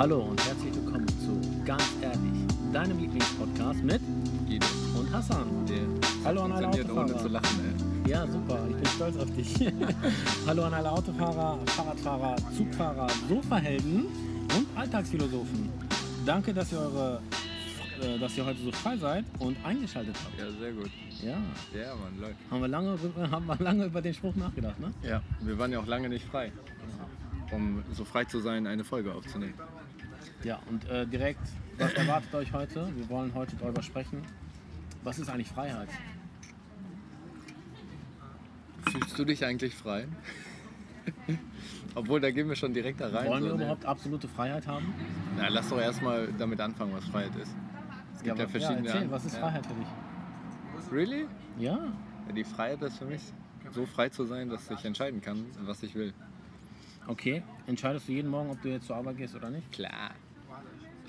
Hallo und herzlich willkommen zu Ganz Ehrlich, deinem Lieblingspodcast mit Guido. und Hassan. Der Hallo an alle funktioniert ohne Autofahrer. zu lachen, Ja, super, ich bin stolz auf dich. Hallo an alle Autofahrer, Fahrradfahrer, Zugfahrer, Sofahelden und Alltagsphilosophen. Danke, dass ihr, eure, äh, dass ihr heute so frei seid und eingeschaltet habt. ey. Ja, sehr gut. Ja, Ja, Mann, läuft. haben wir lange, haben wir lange über den Spruch nachgedacht, ne? Ja, wir waren ja auch lange nicht frei. Um so frei zu sein, eine Folge aufzunehmen. Ja, und äh, direkt, was erwartet euch heute? Wir wollen heute darüber sprechen. Was ist eigentlich Freiheit? Fühlst du dich eigentlich frei? Obwohl, da gehen wir schon direkt da rein. Wollen wir so, ne? überhaupt absolute Freiheit haben? Na, lass doch erstmal damit anfangen, was Freiheit ist. Es gibt ja, aber- verschiedene. erzähl, was ist ja. Freiheit für dich? Really? Ja, Ja, die Freiheit ist für mich, so frei zu sein, dass ich entscheiden kann, was ich will. okay. Entscheidest du jeden Morgen, ob du jetzt zur Arbeit gehst oder nicht? Klar.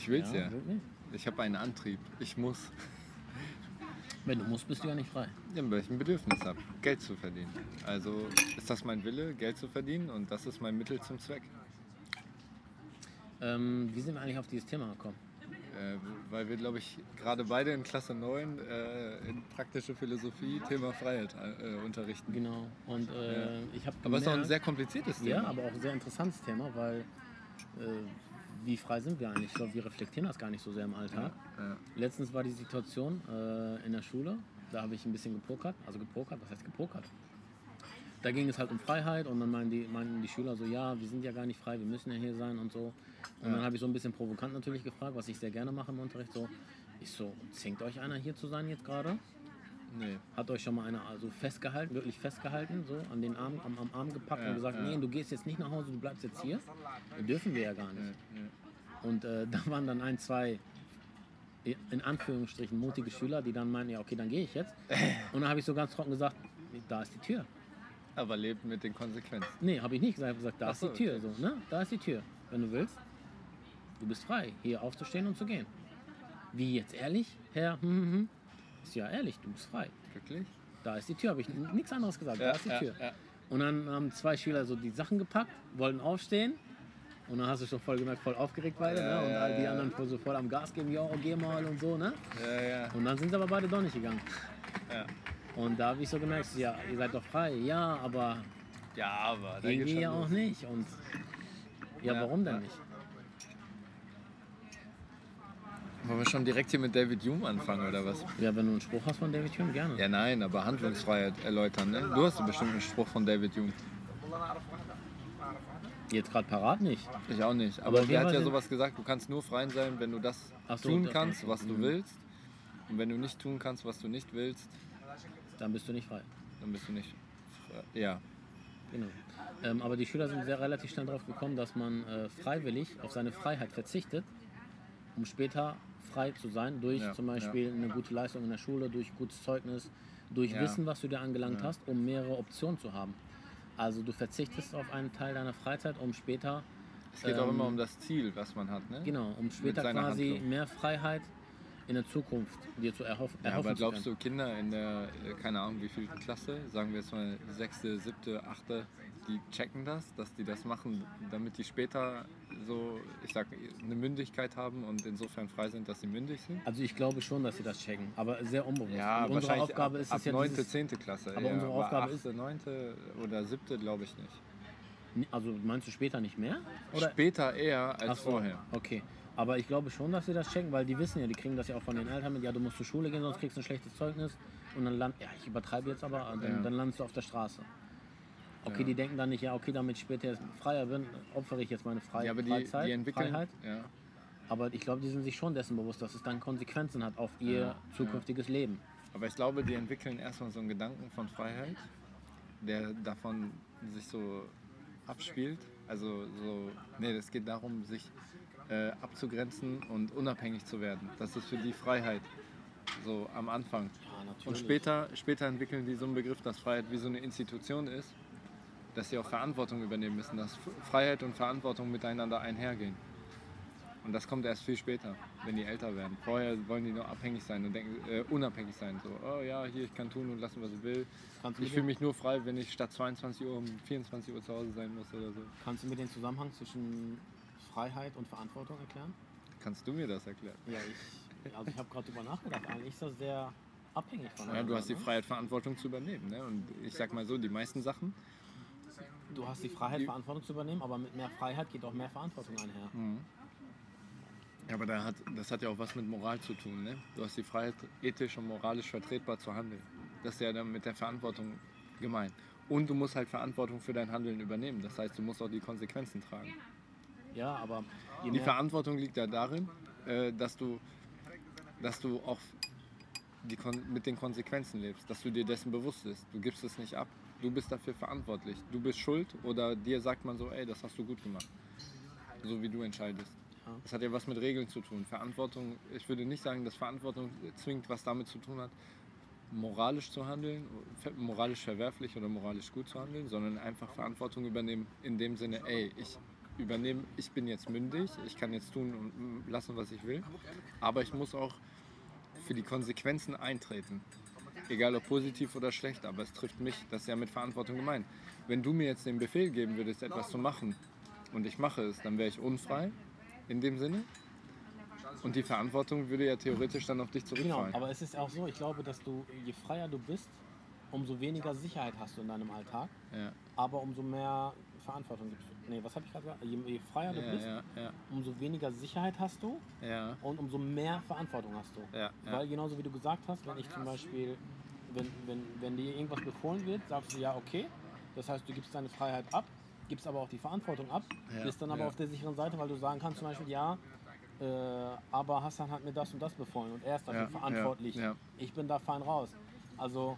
Ich will's ja. wirklich? Ich habe einen Antrieb. Ich muss. Wenn du musst, bist du ja nicht frei. Ja, weil ich ein Bedürfnis habe, Geld zu verdienen. Also ist das mein Wille, Geld zu verdienen und das ist mein Mittel zum Zweck. Ähm, wie sind wir eigentlich auf dieses Thema gekommen? Äh, weil wir, glaube ich, gerade beide in Klasse 9 äh, in praktische Philosophie Thema Freiheit äh, unterrichten. Genau. Und äh, Ja. ich habe Aber es ist auch ein sehr kompliziertes Thema. Ja, aber auch ein sehr interessantes Thema, weil äh, wie frei sind wir eigentlich? Ich glaube, wir reflektieren das gar nicht so sehr im Alltag. Ja. Letztens war die Situation äh, in der Schule, da habe ich ein bisschen gepokert, also gepokert, was heißt gepokert? Da ging es halt um Freiheit und dann meinten die, meinten die Schüler so, ja, wir sind ja gar nicht frei, wir müssen ja hier sein und so. Und Ja. dann habe ich so ein bisschen provokant natürlich gefragt, was ich sehr gerne mache im Unterricht, so, ich so, zwingt euch einer hier zu sein jetzt gerade? Nee. Hat euch schon mal einer also festgehalten, wirklich festgehalten, so an den Arm, am, am Arm gepackt Ja, und gesagt, ja. nee, du gehst jetzt nicht nach Hause, du bleibst jetzt hier? Dürfen wir ja gar nicht. Ja. Und äh, da waren dann ein, zwei, in Anführungsstrichen, mutige Schüler, die dann meinten, ja, okay, dann gehe ich jetzt. Und dann habe ich so ganz trocken gesagt, da ist die Tür. Aber lebt mit den Konsequenzen. Nee, habe ich nicht gesagt. Ich habe gesagt, da Ach ist so, die Tür. So, ne? Da ist die Tür. Wenn du willst, du bist frei, hier aufzustehen und zu gehen. Wie jetzt ehrlich, Herr? Hm, hm, hm. Ist ja ehrlich, du bist frei. Wirklich? Da ist die Tür, habe ich nichts anderes gesagt. da Ja, ist die ja, Tür. ja. Und dann haben zwei Schüler so die Sachen gepackt, wollten aufstehen. Und dann hast du schon voll gemerkt, voll aufgeregt beide. Ja, ne? Und all die anderen voll so voll am Gas geben, ja, geh mal und so, ne? Ja, ja. Und dann sind sie aber beide doch nicht gegangen. Ja, Und da habe ich so gemerkt, ja, ihr seid doch frei. Ja, aber ja aber da irgendwie ja auch nicht. Und ja, warum denn nicht? Wollen wir schon direkt hier mit David Hume anfangen oder was? Ja, wenn du einen Spruch hast von David Hume, gerne. Ja, nein, aber Handlungsfreiheit erläutern. Ne? Du hast bestimmt einen Spruch von David Hume. Jetzt gerade parat nicht. Ich auch nicht. Aber, Aber der hat ja sowas gesagt, du kannst nur frei sein, wenn du das so, tun das- kannst, was du Mhm. willst. Und wenn du nicht tun kannst, was du nicht willst, Dann bist du nicht frei. dann bist du nicht frei. Ja. Genau. Ähm, aber die Schüler sind sehr relativ schnell darauf gekommen, dass man äh, freiwillig auf seine Freiheit verzichtet, um später frei zu sein, durch Ja, zum Beispiel eine gute Leistung in der Schule, durch gutes Zeugnis, durch Ja. Wissen, was du dir angelangt Ja. hast, um mehrere Optionen zu haben. Also du verzichtest auf einen Teil deiner Freizeit, um später, Es geht auch Ähm, immer um das Ziel, was man hat. Ne? genau, um später quasi Handlung. mehr Freiheit in der Zukunft dir zu erhoff Ja, erhoffen aber glaubst du, Kinder in der, äh, keine Ahnung wie viel Klasse, sagen wir jetzt mal sechste, siebte, achte, die checken das, dass die das machen, damit die später so, ich sag, eine Mündigkeit haben und insofern frei sind, dass sie mündig sind? Also ich glaube schon, dass sie das checken, aber sehr unbewusst. Ja, Und unsere Aufgabe ab, ist ab es ja 9., dieses, 10. Klasse. Aber eher, unsere Aufgabe ist- 8., 9. oder 7. glaube ich nicht. Also meinst du später nicht mehr? Oder? Später eher als so, vorher. Okay. Aber ich glaube schon, dass sie das checken, weil die wissen ja, die kriegen das ja auch von den Eltern mit, ja, du musst zur Schule gehen, sonst kriegst du ein schlechtes Zeugnis. Und dann land, ja, ich übertreibe jetzt aber, dann, Ja. dann landest du auf der Straße. Okay, Ja. die denken dann nicht, ja, okay, damit ich später freier bin, opfere ich jetzt meine Fre Ja, aber die, Freizeit, die entwickeln. Freiheit. Ja. Aber ich glaube, die sind sich schon dessen bewusst, dass es dann Konsequenzen hat auf ihr Ja, zukünftiges Leben. Aber ich glaube, die entwickeln erstmal so einen Gedanken von Freiheit, der davon sich so abspielt. Also so, nee, es geht darum, sich äh, abzugrenzen und unabhängig zu werden. Das ist für die Freiheit. So am Anfang. Und später, später entwickeln die so einen Begriff, dass Freiheit wie so eine Institution ist, dass sie auch Verantwortung übernehmen müssen, dass Freiheit und Verantwortung miteinander einhergehen. Und das kommt erst viel später, wenn die älter werden. Vorher wollen die nur abhängig sein und denken, äh, unabhängig sein. So, oh ja, hier, ich kann tun und lassen, was ich will. Kannst Ich fühle mich nur frei, wenn ich statt 22 Uhr um 24 Uhr zu Hause sein muss oder so. kannst du mir den Zusammenhang zwischen Freiheit und Verantwortung erklären? Kannst du mir das erklären? Ja, ich, also ich habe gerade drüber nachgedacht. Eigentlich ist das sehr abhängig von Ja, du hast die ne? Freiheit, Verantwortung zu übernehmen. Ne? Und ich sag mal so, die meisten Sachen, Du hast die Freiheit, Verantwortung zu übernehmen, aber mit mehr Freiheit geht auch mehr Verantwortung einher. ja, aber da hat, das hat ja auch was mit Moral zu tun. Ne? Du hast die Freiheit, ethisch und moralisch vertretbar zu handeln. Das ist ja dann mit der Verantwortung gemeint. Und du musst halt Verantwortung für dein Handeln übernehmen. Das heißt, du musst auch die Konsequenzen tragen. Ja, aber Die Verantwortung liegt ja darin, äh, dass, du, dass du auch die mit den Konsequenzen lebst, dass du dir dessen bewusst bist. Du gibst es nicht ab. Du bist dafür verantwortlich. Du bist schuld oder dir sagt man so, ey, das hast du gut gemacht. So wie du entscheidest. Ja. Das hat ja was mit Regeln zu tun. Verantwortung, ich würde nicht sagen, dass Verantwortung zwingend was damit zu tun hat, moralisch zu handeln, moralisch verwerflich oder moralisch gut zu handeln, sondern einfach Verantwortung übernehmen in dem Sinne, ey, ich übernehme, ich bin jetzt mündig, ich kann jetzt tun und lassen, was ich will, aber ich muss auch für die Konsequenzen eintreten. Egal ob positiv oder schlecht, aber es trifft mich, das ist ja mit Verantwortung gemeint. Wenn du mir jetzt den Befehl geben würdest, etwas zu machen und ich mache es, dann wäre ich unfrei in dem Sinne. Und die Verantwortung würde ja theoretisch dann auf dich Genau, zurückfallen. aber es ist auch so, ich glaube, dass du, je freier du bist, umso weniger Sicherheit hast du in deinem Alltag, Ja, aber umso mehr Verantwortung gibst du. Nee, was habe ich gerade gesagt? Je, je freier du ja, bist, ja, ja, umso weniger Sicherheit hast du und umso mehr Verantwortung hast du. Weil genauso wie du gesagt hast, wenn ich zum Beispiel, wenn, wenn, wenn dir irgendwas befohlen wird, sagst du ja, okay. Das heißt, du gibst deine Freiheit ab, gibst aber auch die Verantwortung ab, bist dann aber auf der sicheren Seite, weil du sagen kannst zum Beispiel, ja, äh, aber Hassan hat mir das und das befohlen und er ist dafür verantwortlich. Ich bin da fein raus. Also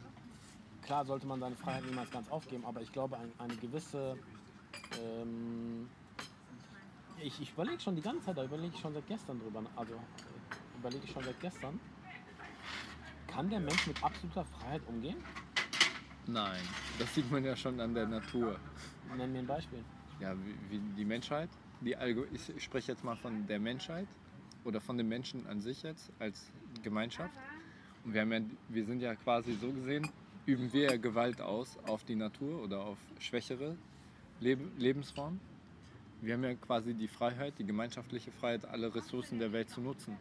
klar sollte man seine Freiheit niemals ganz aufgeben, aber ich glaube, ein, eine gewisse ähm, ich, ich überlege schon die ganze Zeit, da überlege ich schon seit gestern drüber. Also überlege ich schon seit gestern. Kann der Mensch mit absoluter Freiheit umgehen? Nein, das sieht man ja schon an der Natur. Nenn mir ein Beispiel. Ja, wie, wie die Menschheit, die ich spreche jetzt mal von der Menschheit oder von den Menschen an sich jetzt als Gemeinschaft. Und wir, haben ja, wir sind ja quasi so gesehen, üben wir ja Gewalt aus auf die Natur oder auf schwächere Leb Lebensformen. Wir haben ja quasi die Freiheit, die gemeinschaftliche Freiheit, alle Ressourcen der Welt zu nutzen.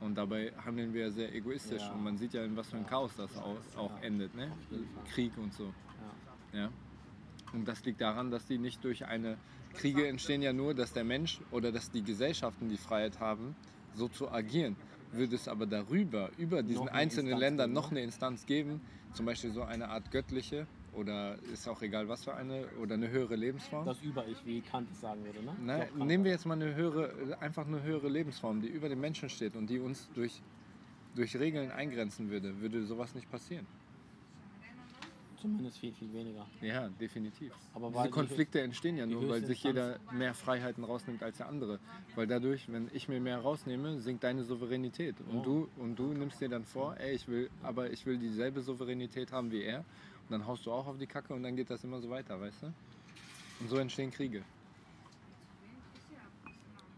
Und dabei handeln wir ja sehr egoistisch. Ja. Und man sieht ja, in was für ein Chaos das auch, auch endet. Ne? Krieg und so. Ja. Und das liegt daran, dass die nicht durch eine Kriege entstehen ja nur, dass der Mensch oder dass die Gesellschaften die Freiheit haben, so zu agieren. Würde es aber darüber, über diesen einzelnen Instanz Ländern noch ne? eine Instanz geben, zum Beispiel so eine Art göttliche oder ist auch egal was für eine oder eine höhere Lebensform. Das Über-Ich, wie Kant es sagen würde. Ne? Na, glaub, nehmen wir jetzt mal eine höhere, einfach eine höhere Lebensform, die über den Menschen steht und die uns durch, durch Regeln eingrenzen würde, würde sowas nicht passieren. Zumindest viel, viel weniger. Ja, definitiv. Aber Diese die Konflikte entstehen ja die nur, weil sich jeder mehr Freiheiten rausnimmt als der andere. Weil dadurch, wenn ich mir mehr rausnehme, sinkt deine Souveränität. Und, Ja. du, und du nimmst dir dann vor, ey, ich will, aber ich will dieselbe Souveränität haben wie er. Dann haust du auch auf die Kacke und dann geht das immer so weiter, weißt du? Und so entstehen Kriege.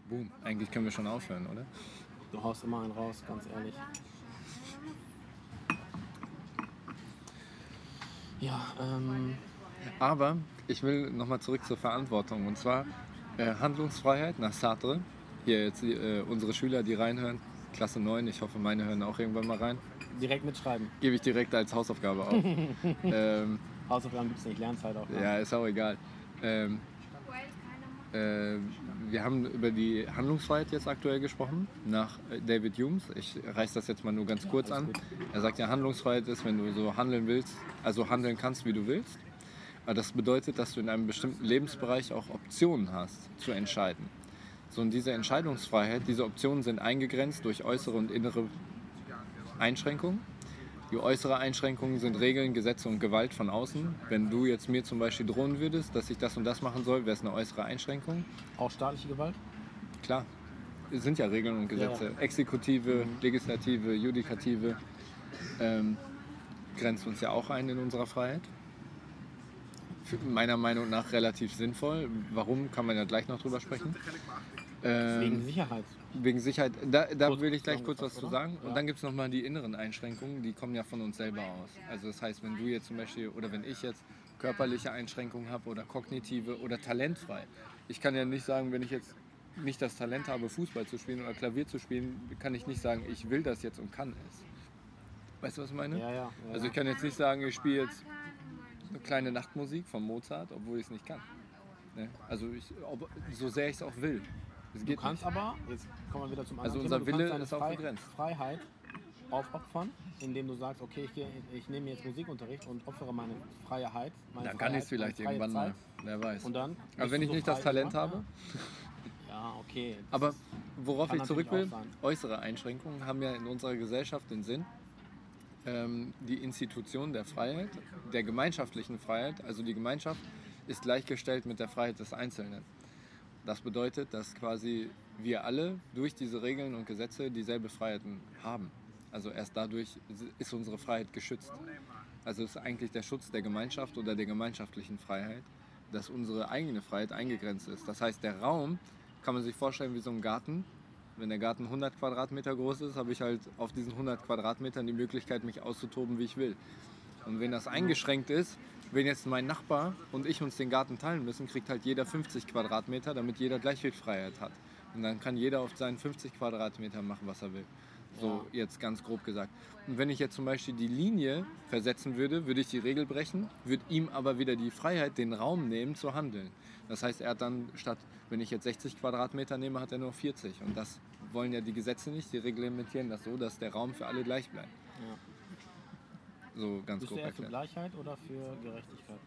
Boom. Eigentlich können wir schon aufhören, oder? Du haust immer einen raus, ganz ehrlich. Ja, ähm, Aber ich will nochmal zurück zur Verantwortung. Und zwar äh, Handlungsfreiheit nach Sartre. Hier jetzt äh, unsere Schüler, die reinhören, Klasse 9, ich hoffe, meine hören auch irgendwann mal rein. Direkt mitschreiben. Gebe ich direkt als Hausaufgabe auf. ähm, Hausaufgaben gibt es nicht, Lernzeit auch. ne? ja, ist auch egal. Ähm, äh, wir haben über die Handlungsfreiheit jetzt aktuell gesprochen, nach äh, David Humes. Ich reiße das jetzt mal nur ganz kurz an. gut. Er sagt ja, Handlungsfreiheit ist, wenn du so handeln willst, also handeln kannst, wie du willst. Aber das bedeutet, dass du in einem bestimmten Lebensbereich auch Optionen hast, zu entscheiden. So, und diese Entscheidungsfreiheit, diese Optionen sind eingegrenzt durch äußere und innere Einschränkungen. Die äußere Einschränkungen sind Regeln, Gesetze und Gewalt von außen. Wenn du jetzt mir zum Beispiel drohen würdest, dass ich das und das machen soll, wäre es eine äußere Einschränkung. Auch staatliche Gewalt? Klar, es sind ja Regeln und Gesetze. Ja. Exekutive, Legislative, Judikative ähm, grenzt uns ja auch ein in unserer Freiheit. Für- Meiner Meinung nach relativ sinnvoll. Warum, kann man ja gleich noch drüber sprechen. Ähm, Wegen Sicherheit. Wegen Sicherheit, da, da will ich gleich kurz was zu sagen. Und dann gibt es nochmal die inneren Einschränkungen, die kommen ja von uns selber aus. Also das heißt, wenn du jetzt zum Beispiel, oder wenn ich jetzt körperliche Einschränkungen habe oder kognitive oder talentfrei. Ich kann ja nicht sagen, wenn ich jetzt nicht das Talent habe, Fußball zu spielen oder Klavier zu spielen, kann ich nicht sagen, ich will das jetzt und kann es. Weißt du, was ich meine? Ja, ja. ja Also ich kann jetzt nicht sagen, ich spiele jetzt eine kleine Nachtmusik von Mozart, obwohl ich es nicht kann. Ne? Also ich, ob, so sehr ich es auch will. Es Du geht kannst nicht. aber, jetzt kommen wir wieder zum Also anderen unser Thema, Wille ist auch deine begrenzt. Freiheit aufopfern, indem du sagst, okay, ich, gehe, ich nehme jetzt Musikunterricht und opfere meine Freiheit. Meine Dann kann ich es Freiheit, vielleicht irgendwann mal. Zeit. Wer weiß. Und dann Aber wenn ich so nicht das frei, Talent wie habe. Ja, okay. das Aber worauf ich zurück will, äußere Einschränkungen haben ja in unserer Gesellschaft den Sinn, ähm, die Institution der Freiheit, der gemeinschaftlichen Freiheit, also die Gemeinschaft ist gleichgestellt mit der Freiheit des Einzelnen. Das bedeutet, dass quasi wir alle durch diese Regeln und Gesetze dieselbe Freiheiten haben. Also erst dadurch ist unsere Freiheit geschützt. Also es ist eigentlich der Schutz der Gemeinschaft oder der gemeinschaftlichen Freiheit, dass unsere eigene Freiheit eingegrenzt ist. Das heißt, der Raum kann man sich vorstellen wie so ein Garten. Wenn der Garten 100 Quadratmeter groß ist, habe ich halt auf diesen 100 Quadratmetern die Möglichkeit, mich auszutoben, wie ich will. Und wenn das eingeschränkt ist, wenn jetzt mein Nachbar und ich uns den Garten teilen müssen, kriegt halt jeder 50 Quadratmeter, damit jeder gleich viel Freiheit hat. Und dann kann jeder auf seinen 50 Quadratmeter machen, was er will. So jetzt ganz grob gesagt. Und wenn ich jetzt zum Beispiel die Linie versetzen würde, würde ich die Regel brechen, würde ihm aber wieder die Freiheit, den Raum nehmen, zu handeln. Das heißt, er hat dann statt, wenn ich jetzt 60 Quadratmeter nehme, hat er nur 40. Und das wollen ja die Gesetze nicht. Die reglementieren das so, dass der Raum für alle gleich bleibt. Ja. So ganz Bist du grob eher für erklärt. Gleichheit oder für Gerechtigkeit?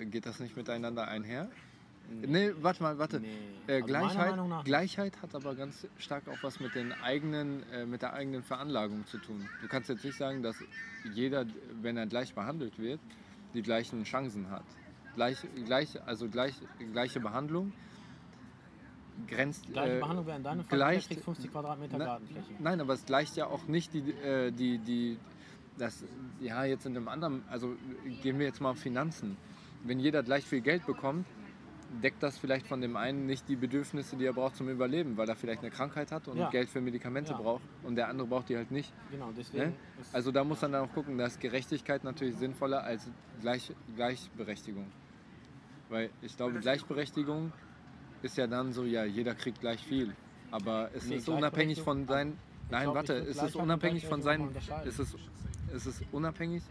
Äh, geht das nicht miteinander einher? Nee, warte mal, warte. Nee. Äh, Also Gleichheit. Gleichheit hat aber ganz stark auch was mit, den eigenen, äh, mit der eigenen Veranlagung zu tun. Du kannst jetzt nicht sagen, dass jeder, wenn er gleich behandelt wird, die gleichen Chancen hat. Gleich, gleich, also gleich, gleiche Behandlung grenzt. Gleiche äh, Behandlung wäre in deinem Fall, gleich- der kriegt 50 Quadratmeter Na- Gartenfläche. Nein, aber es gleicht ja auch nicht die, äh, die, die das, ja, jetzt in einem anderen, also gehen wir jetzt mal auf Finanzen. Wenn jeder gleich viel Geld bekommt, deckt das vielleicht von dem einen nicht die Bedürfnisse, die er braucht zum Überleben, weil er vielleicht eine Krankheit hat und Ja. Geld für Medikamente Ja. braucht und der andere braucht die halt nicht. Genau, deswegen Ne? Also da muss man dann auch gucken, dass Gerechtigkeit natürlich sinnvoller als Gleich, Gleichberechtigung. Weil ich glaube, Gleichberechtigung ist ja dann so, ja, jeder kriegt gleich viel. Aber es Nee, ist unabhängig von seinen. Nein, glaub, warte, es ist unabhängig von seinen. Es ist, es ist unabhängig.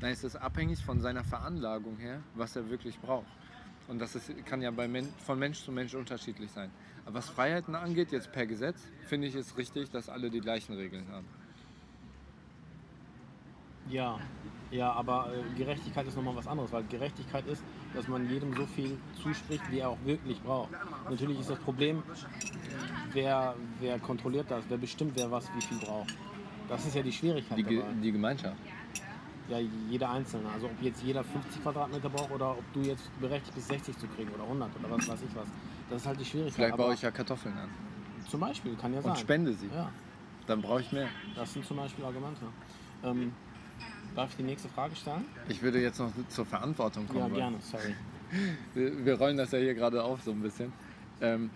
Nein, es ist abhängig von seiner Veranlagung her, was er wirklich braucht. Und das ist, kann ja Men von Mensch zu Mensch unterschiedlich sein. Aber was Freiheiten angeht, jetzt per Gesetz, finde ich es richtig, dass alle die gleichen Regeln haben. Ja, ja, aber äh, Gerechtigkeit ist nochmal was anderes, weil Gerechtigkeit ist, dass man jedem so viel zuspricht, wie er auch wirklich braucht. Natürlich ist das Problem, wer, wer kontrolliert das, wer bestimmt, wer was wie viel braucht. Das ist ja die Schwierigkeit Die, Ge dabei. die Gemeinschaft. Ja, jeder Einzelne. Also ob jetzt jeder 50 Quadratmeter braucht oder ob du jetzt berechtigt bist, 60 zu kriegen oder 100 oder was weiß ich was. Das ist halt die Schwierigkeit. Vielleicht baue ich ja Kartoffeln an zum Beispiel, kann ja sein. und spende sie. Ja, Dann brauche ich mehr. das sind zum Beispiel Argumente. Ähm, darf ich die nächste Frage stellen? Ich würde jetzt noch zur Verantwortung kommen. Ja, gerne, sorry. Wir, wir rollen das ja hier gerade auf so ein bisschen. Ähm,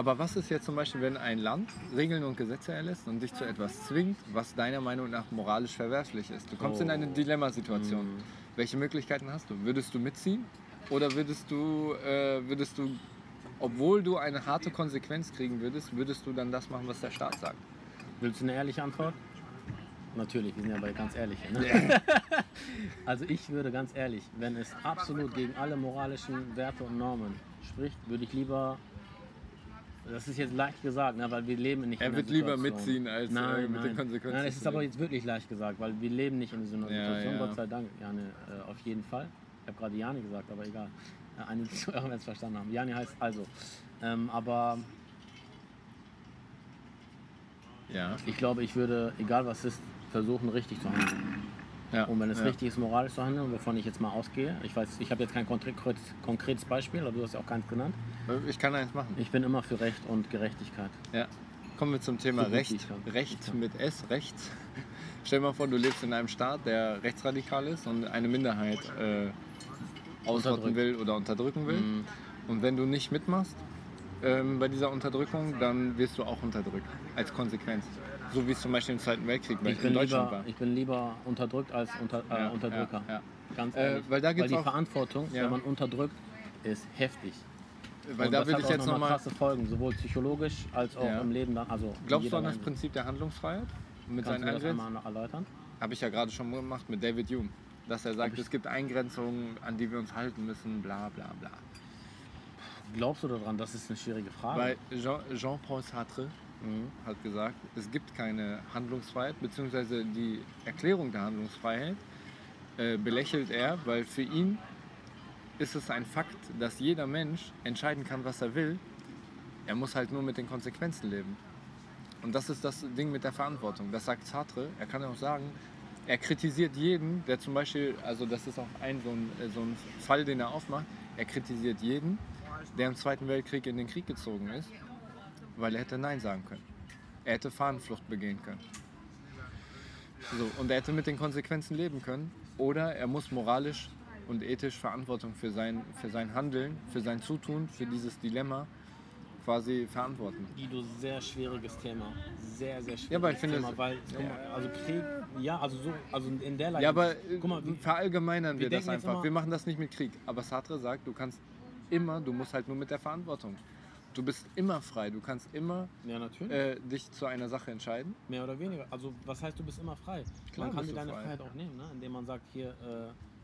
aber was ist jetzt zum Beispiel, wenn ein Land Regeln und Gesetze erlässt und dich zu etwas zwingt, was deiner Meinung nach moralisch verwerflich ist? Du kommst in eine Oh. Dilemmasituation. Mhm. Welche Möglichkeiten hast du? Würdest du mitziehen oder würdest du, äh, würdest du, obwohl du eine harte Konsequenz kriegen würdest, würdest du dann das machen, was der Staat sagt? Willst du eine ehrliche Antwort? Natürlich, wir sind ja bei ganz ehrlich. Ne? also ich würde ganz ehrlich, wenn es absolut gegen alle moralischen Werte und Normen spricht, würde ich lieber, das ist jetzt leicht gesagt, ne, weil wir leben nicht Er in wird lieber mitziehen, als, äh, nein, mit den nein. Konsequenzen Nein, es ist aber jetzt wirklich leicht gesagt, weil wir leben nicht in so einer Ja, Situation, ja. Gott sei Dank. Jane, äh, auf jeden Fall. Ich habe gerade Jani gesagt, aber egal. Ja, einige Zuhörer werden es verstanden haben. Jani heißt also. Ähm, aber Ja. ich glaube, ich würde, egal was ist, versuchen, richtig zu handeln. Ja. Und wenn es ja. richtig ist, moralisch zu handeln, wovon ich jetzt mal ausgehe, ich weiß, ich habe jetzt kein konkret, konkretes Beispiel, aber du hast ja auch keins genannt. Ich kann eins machen. Ich bin immer für Recht und Gerechtigkeit. Ja. Kommen wir zum Thema wie Recht. Recht mit S, rechts. Stell dir mal vor, du lebst in einem Staat, der rechtsradikal ist und eine Minderheit äh, ausrotten will oder unterdrücken will. Mhm. Und wenn du nicht mitmachst ähm, bei dieser Unterdrückung, dann wirst du auch unterdrückt als Konsequenz. So wie es zum Beispiel im Zweiten Weltkrieg in bin, Deutschland lieber, war. ich bin lieber unterdrückt als unter, äh, Ja, Unterdrücker. ja, ja. Ganz Äh, ehrlich. weil da gibt's die auch- Verantwortung, wenn man unterdrückt, ist heftig. weil Und da will ich jetzt noch mal nochmal. krasse Folgen, sowohl psychologisch als auch im Leben. Also Glaubst du an das. Prinzip der Handlungsfreiheit? Mit Kannst seinen du das einmal noch erläutern? Habe ich ja gerade schon gemacht mit David Hume. Dass er sagt, es gibt Eingrenzungen, an die wir uns halten müssen, bla bla bla. Glaubst du daran? Das ist eine schwierige Frage. Weil Jean- Jean-Paul Sartre mhm. Hat gesagt, es gibt keine Handlungsfreiheit, beziehungsweise die Erklärung der Handlungsfreiheit äh, belächelt er, weil für ihn ist es ein Fakt, dass jeder Mensch entscheiden kann, was er will. Er muss halt nur mit den Konsequenzen leben. Und das ist das Ding mit der Verantwortung. Das sagt Sartre. Er kann auch sagen, er kritisiert jeden, der zum Beispiel, also das ist auch ein so ein, äh, so ein Fall, den er aufmacht, er kritisiert jeden, der im Zweiten Weltkrieg in den Krieg gezogen ist, weil er hätte Nein sagen können. Er hätte Fahnenflucht begehen können. So, und er hätte mit den Konsequenzen leben können. Oder er muss moralisch und ethisch Verantwortung für sein, für sein Handeln, für sein Zutun, für dieses Dilemma quasi verantworten. Guido, sehr schwieriges Thema. Sehr, sehr schwieriges Ja, aber ich finde Thema. es- Weil, guck mal, also Krieg, ja, also so, also in der Lage. Ja, aber guck mal, wie, verallgemeinern wir, wir das einfach. wir machen das nicht mit Krieg. Aber Sartre sagt, du kannst immer, du musst halt nur mit der Verantwortung. Du bist immer frei, du kannst immer ja, äh, dich zu einer Sache entscheiden. Mehr oder weniger. Also, was heißt, du bist immer frei? Klar man kann dir deine frei. Freiheit auch nehmen, ne? indem man sagt, hier,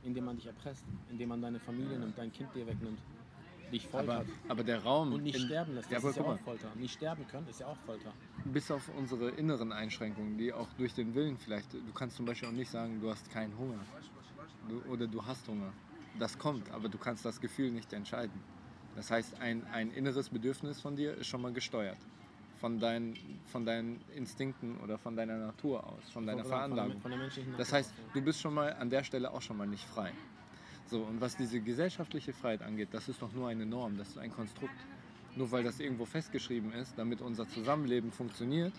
äh, indem man dich erpresst, indem man deine Familie nimmt, dein Kind dir wegnimmt, dich Aber, foltert aber der Raum. und nicht in- sterben lässt. Ja, Das aber ist ja auch Folter. Nicht sterben können ist ja auch Folter. bis auf unsere inneren Einschränkungen, die auch durch den Willen vielleicht, du kannst zum Beispiel auch nicht sagen, du hast keinen Hunger du, oder du hast Hunger. Das kommt, aber du kannst das Gefühl nicht entscheiden. Das heißt, ein, ein inneres Bedürfnis von dir ist schon mal gesteuert. Von deinen, von deinen Instinkten oder von deiner Natur aus, von deiner Veranlagung. Von der menschlichen Das heißt, du bist schon mal an der Stelle auch schon mal nicht frei. So, und was diese gesellschaftliche Freiheit angeht, das ist doch nur eine Norm, das ist ein Konstrukt. Nur weil das irgendwo festgeschrieben ist, damit unser Zusammenleben funktioniert,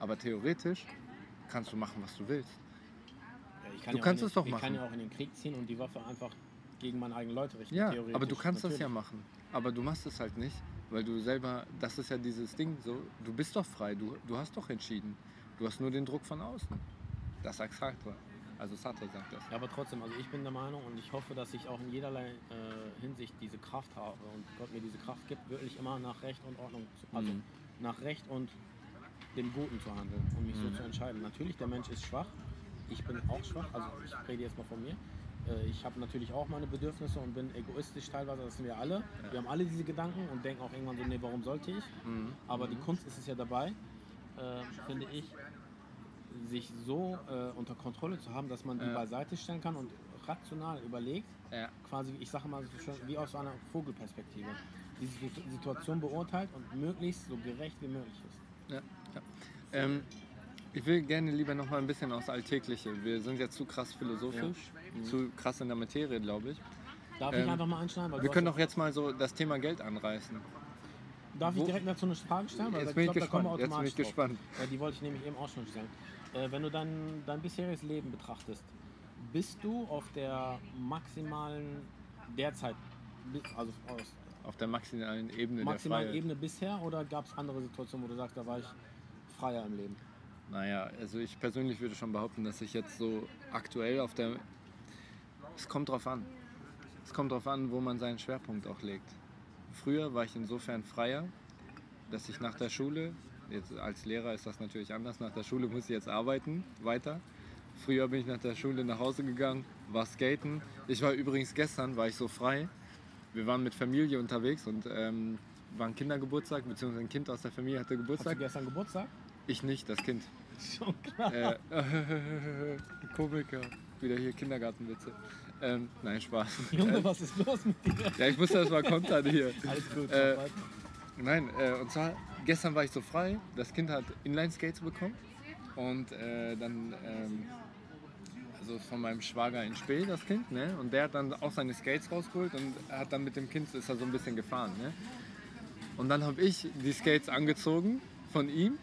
aber theoretisch kannst du machen, was du willst. ja. Du ja kannst es doch Ich kann machen. ja auch in den Krieg ziehen und die Waffe einfach gegen meine eigenen Leute richten. Ja, theoretisch. aber du kannst das ja Natürlich. machen. Aber du machst es halt nicht, weil du selber, das ist ja dieses Ding so, du bist doch frei, du, du hast doch entschieden. Du hast nur den Druck von außen. Das sagt Sartre. Also Sartre sagt das. Ja, aber trotzdem, also ich bin der Meinung und ich hoffe, dass ich auch in jederlei äh, Hinsicht diese Kraft habe und Gott mir diese Kraft gibt, wirklich immer nach Recht und Ordnung, zu, also Mhm. nach Recht und dem Guten zu handeln und mich Mhm. so zu entscheiden. Natürlich, der Mensch ist schwach, ich bin auch schwach, also ich rede jetzt mal von mir. Äh, Ich habe natürlich auch meine Bedürfnisse und bin egoistisch teilweise, das sind wir alle. Wir haben alle diese Gedanken und denken auch irgendwann so, nee, warum sollte ich? Mhm. Aber die Kunst ist es ja dabei, äh, finde ich, sich so äh, unter Kontrolle zu haben, dass man die Ja. beiseite stellen kann und rational überlegt, Ja. quasi, ich sage mal, so schön, wie aus einer Vogelperspektive, diese Situ- Situation beurteilt und möglichst so gerecht wie möglich ist. Ja, ja. Ähm, ich will gerne lieber noch mal ein bisschen aufs Alltägliche. Wir sind jetzt zu krass philosophisch, zu krass in der Materie, glaube ich. Darf Ähm, ich einfach mal du Wir können ja- doch jetzt mal so das Thema Geld anreißen. Darf ich wo- direkt dazu eine Frage stellen? Weil Jetzt ich bin ich glaub, gespannt. Jetzt bin ich gespannt. Ja, die wollte ich nämlich eben auch schon stellen. Äh, wenn du dein, dein bisheriges Leben betrachtest, bist du auf der maximalen derzeit, also aus Auf der maximalen Ebene maximalen der. Ebene bisher oder gab es andere Situationen, wo du sagst, da war ich freier im Leben? Naja, also ich persönlich würde schon behaupten, dass ich jetzt so aktuell auf der. Es kommt drauf an. Es kommt drauf an, wo man seinen Schwerpunkt auch legt. Früher war ich insofern freier, dass ich nach der Schule, jetzt als Lehrer ist das natürlich anders, nach der Schule muss ich jetzt arbeiten, weiter. Früher bin ich nach der Schule nach Hause gegangen, war skaten. Ich war übrigens gestern, war ich so frei. Wir waren mit Familie unterwegs und ähm, war ein Kindergeburtstag, beziehungsweise ein Kind aus der Familie hatte Hast du Geburtstag. gestern Geburtstag? Ich nicht, das Kind. Schon klar. Äh, Komiker. Wieder hier Kindergartenwitze. Ähm, nein, Spaß. Junge, was ist los mit dir? Ja, ich muss das mal kontern hier. Alles gut. Äh. Nein, äh, und zwar, gestern war ich so frei. Das Kind hat Inline-Skates bekommen. Und äh, dann, ähm, also von meinem Schwager in Spee, das Kind, ne? Und der hat dann auch seine Skates rausgeholt und hat dann mit dem Kind, ist er so ein bisschen gefahren, ne? Und dann habe ich die Skates angezogen von ihm.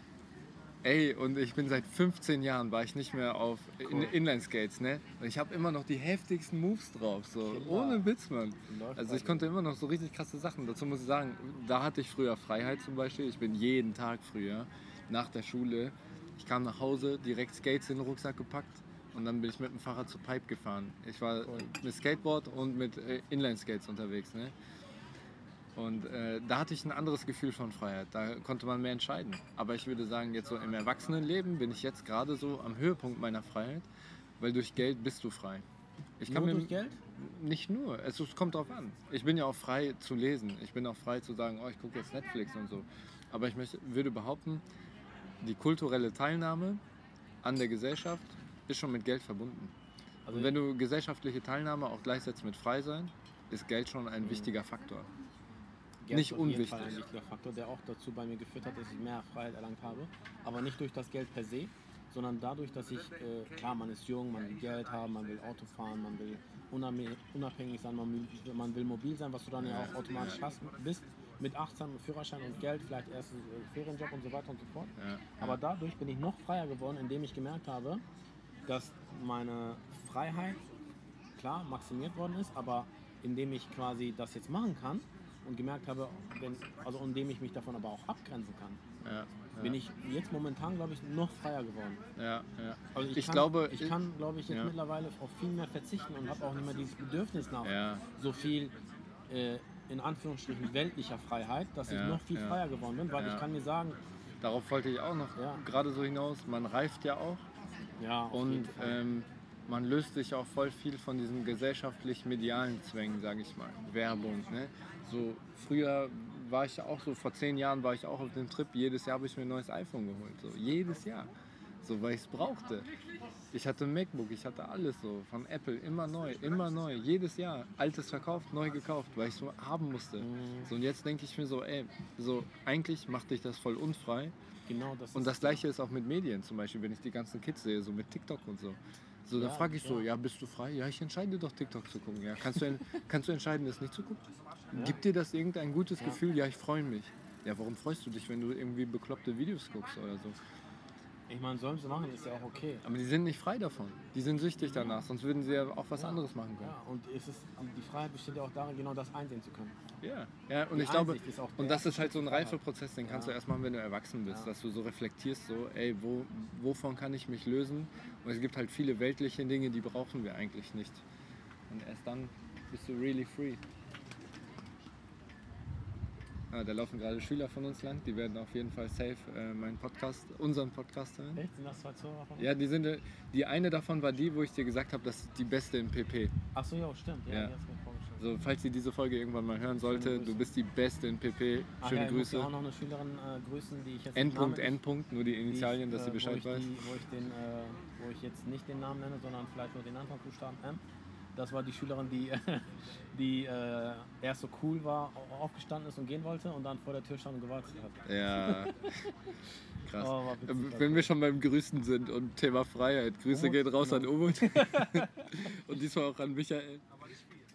Ey, und ich bin seit 15 Jahren, war ich nicht mehr auf in Inline-Skates, ne? Und ich habe immer noch die heftigsten Moves drauf, so. Killer. Ohne Witz, Mann. Also ich konnte immer noch so richtig krasse Sachen. Dazu muss ich sagen, da hatte ich früher Freiheit zum Beispiel. Ich bin jeden Tag früher nach der Schule. Ich kam nach Hause, direkt Skates in den Rucksack gepackt und dann bin ich mit dem Fahrrad zur Pipe gefahren. Ich war Cool. mit Skateboard und mit äh, Inline-Skates unterwegs. Ne? Und äh, da hatte ich ein anderes Gefühl von Freiheit. Da konnte man mehr entscheiden. Aber ich würde sagen, jetzt so im Erwachsenenleben bin ich jetzt gerade so am Höhepunkt meiner Freiheit, weil durch Geld bist du frei. Ich kann Nur mir durch Geld? nicht nur, es, es kommt drauf an. Ich bin ja auch frei zu lesen. Ich bin auch frei zu sagen, oh, ich gucke jetzt Netflix und so. Aber ich möchte, würde behaupten, die kulturelle Teilnahme an der Gesellschaft ist schon mit Geld verbunden. Also Und wenn du gesellschaftliche Teilnahme auch gleichsetzt mit frei sein, ist Geld schon ein wichtiger Faktor. Geld nicht auf jeden unwichtig. Fall ein wichtiger Faktor, der auch dazu bei mir geführt hat, dass ich mehr Freiheit erlangt habe. Aber nicht durch das Geld per se, sondern dadurch, dass ich, äh, klar, man ist jung, man will Geld haben, man will Auto fahren, man will unabhängig, sein, man will, man will mobil sein, was du dann ja auch automatisch hast, bist. Mit 18 mit Führerschein und Geld, vielleicht erst äh, Ferienjob und so weiter und so fort. Ja, Aber dadurch bin ich noch freier geworden, indem ich gemerkt habe, dass meine Freiheit klar maximiert worden ist, aber indem ich quasi das jetzt machen kann und gemerkt habe, wenn, also indem ich mich davon aber auch abgrenzen kann, ja, bin ich jetzt momentan, glaube ich, noch freier geworden. ja, ja. Also ich, Ich kann, glaube, ich kann, glaube ich, jetzt ja. mittlerweile auf viel mehr verzichten und habe auch nicht mehr dieses Bedürfnis nach Ja. so viel äh, in Anführungsstrichen weltlicher Freiheit, dass ich Ja, noch viel ja. freier geworden bin, weil Ja. ich kann mir sagen, Darauf wollte ich auch noch Ja. gerade so hinaus. Man reift ja auch ja, und ähm, man löst sich auch voll viel von diesen gesellschaftlich-medialen Zwängen, sage ich mal. Werbung. Ne? So früher war ich ja auch so, vor zehn Jahren war ich auch auf dem Trip, jedes Jahr habe ich mir ein neues iPhone geholt. So, jedes Jahr. So, weil ich es brauchte. Ich hatte ein MacBook, ich hatte alles so, von Apple, immer neu, immer neu, jedes Jahr. Altes verkauft, neu gekauft, weil ich es so haben musste. Mhm. So, und jetzt denke ich mir so, ey, so, eigentlich macht dich das voll unfrei. genau das Und das gleiche ist auch mit Medien, zum Beispiel, wenn ich die ganzen Kids sehe, so mit TikTok und so. So, da Ja, frage ich so, ja. bist du frei? Ja, ich entscheide doch TikTok zu gucken. Ja, kannst du, kannst du entscheiden, das nicht zu gucken? Ja. Gibt dir das irgendein gutes. Gefühl? Ja, ich freue mich. Ja, warum freust du dich, wenn du irgendwie bekloppte Videos guckst oder so? Ich meine, sollen sie machen, ist ja auch okay. Aber die sind nicht frei davon. Die sind süchtig danach, sonst würden sie ja auch was anderes machen können. Ja, und es ist, die Freiheit besteht ja auch darin, genau das einsehen zu können. Ja, ja und Die ich glaube, Einsicht der und das ist halt so ein. Reifeprozess, den kannst Ja. du erst machen, wenn du erwachsen bist, Ja. dass du so reflektierst, so, ey, wo, wovon kann ich mich lösen? Und es gibt halt viele weltliche Dinge, die brauchen wir eigentlich nicht. Und erst dann bist du really free. Ah, da laufen gerade Schüler von uns lang, die werden auf jeden Fall safe äh, meinen Podcast, unseren Podcast hören. Echt? Sind das zwei Zuhörer von uns? Ja, die sind, äh, die eine davon war die, wo ich dir gesagt habe, das ist die beste im PP. Achso, ja, stimmt. Ja, Ja. die hat's mir vorgestellt. So, falls sie diese Folge irgendwann mal hören sollte, du bist die beste in PP. Ach Schöne ja, ich ja Grüße. auch noch eine Schülerin äh, grüßen, die ich jetzt Endpunkt, Namen- Endpunkt, nur die die ich, Initialien, dass äh, sie wo Bescheid ich weiß. Die, wo, ich den, äh, wo ich jetzt nicht den Namen nenne, sondern vielleicht nur den Anfangsbuchstaben M. Das war die Schülerin, die, die äh, erst so cool war, au- aufgestanden ist und gehen wollte und dann vor der Tür stand und gewartet hat. Ja, krass. Oh, witzig, Äh, Wenn wir schon beim Grüßen sind und Thema Freiheit, Grüße Umut, gehen raus genau. an Umut. und diesmal auch an Michael.